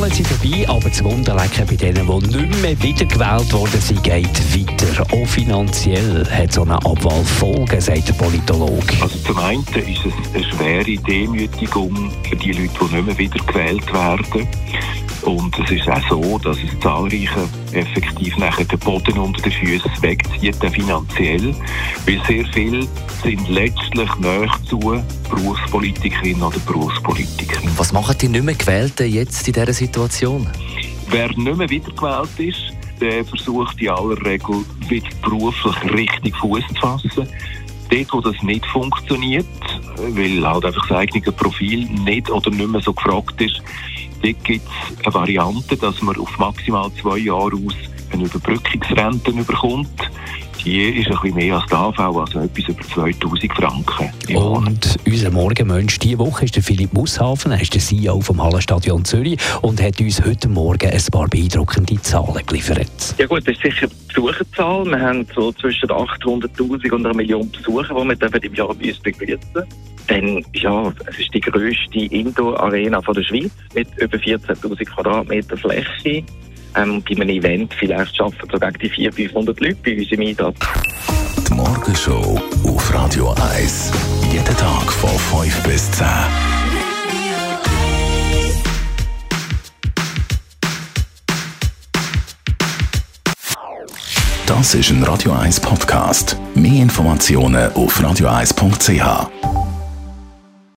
Wahlen sind vorbei, aber das Wunderlecken bei denen, die nicht mehr wiedergewählt worden sind, geht weiter. Auch finanziell hat so eine Abwahl Folgen, sagt der Politologe. Also zum einen ist es eine schwere Demütigung für die Leute, die nicht mehr wiedergewählt werden. Und es ist auch so, dass es zahlreiche effektiv nachher den Boden unter den Füßen wegzieht, finanziell. Weil sehr viele sind letztlich näher zu Berufspolitikerinnen oder Berufspolitikern. Was machen die nicht mehr Gewählten jetzt in dieser Situation? Wer nicht mehr wiedergewählt ist, der versucht in aller Regel wieder beruflich richtig Fuß zu fassen. Dort, wo das nicht funktioniert, weil halt einfach das eigene Profil nicht oder nicht mehr so gefragt ist, dort gibt es eine Variante, dass man auf maximal zwei Jahre aus eine Überbrückungsrente bekommt. Die ist ein bisschen mehr als die AV, also etwas über 2000 Franken. Und unser Morgenmensch diese Woche ist der Philipp Musshafen, er ist der CEO vom Hallenstadion Zürich und hat uns heute Morgen ein paar beeindruckende Zahlen geliefert. Ja gut, das ist sicher die Besucherzahl. Wir haben so zwischen 800'000 und einer Million Besucher, die wir im Jahr bei uns begrüßen. Dann, ja, es ist die grösste Indoor-Arena der Schweiz mit über 14'000 Quadratmeter Fläche. Ähm, bei einem Event vielleicht schaffen so gegen die 400, 500 Leute bei uns im Einsatz. Die Morgenshow auf Radio 1. Jeden Tag von 5 bis 10. Das ist ein Radio 1 Podcast. Mehr Informationen auf radio1.ch.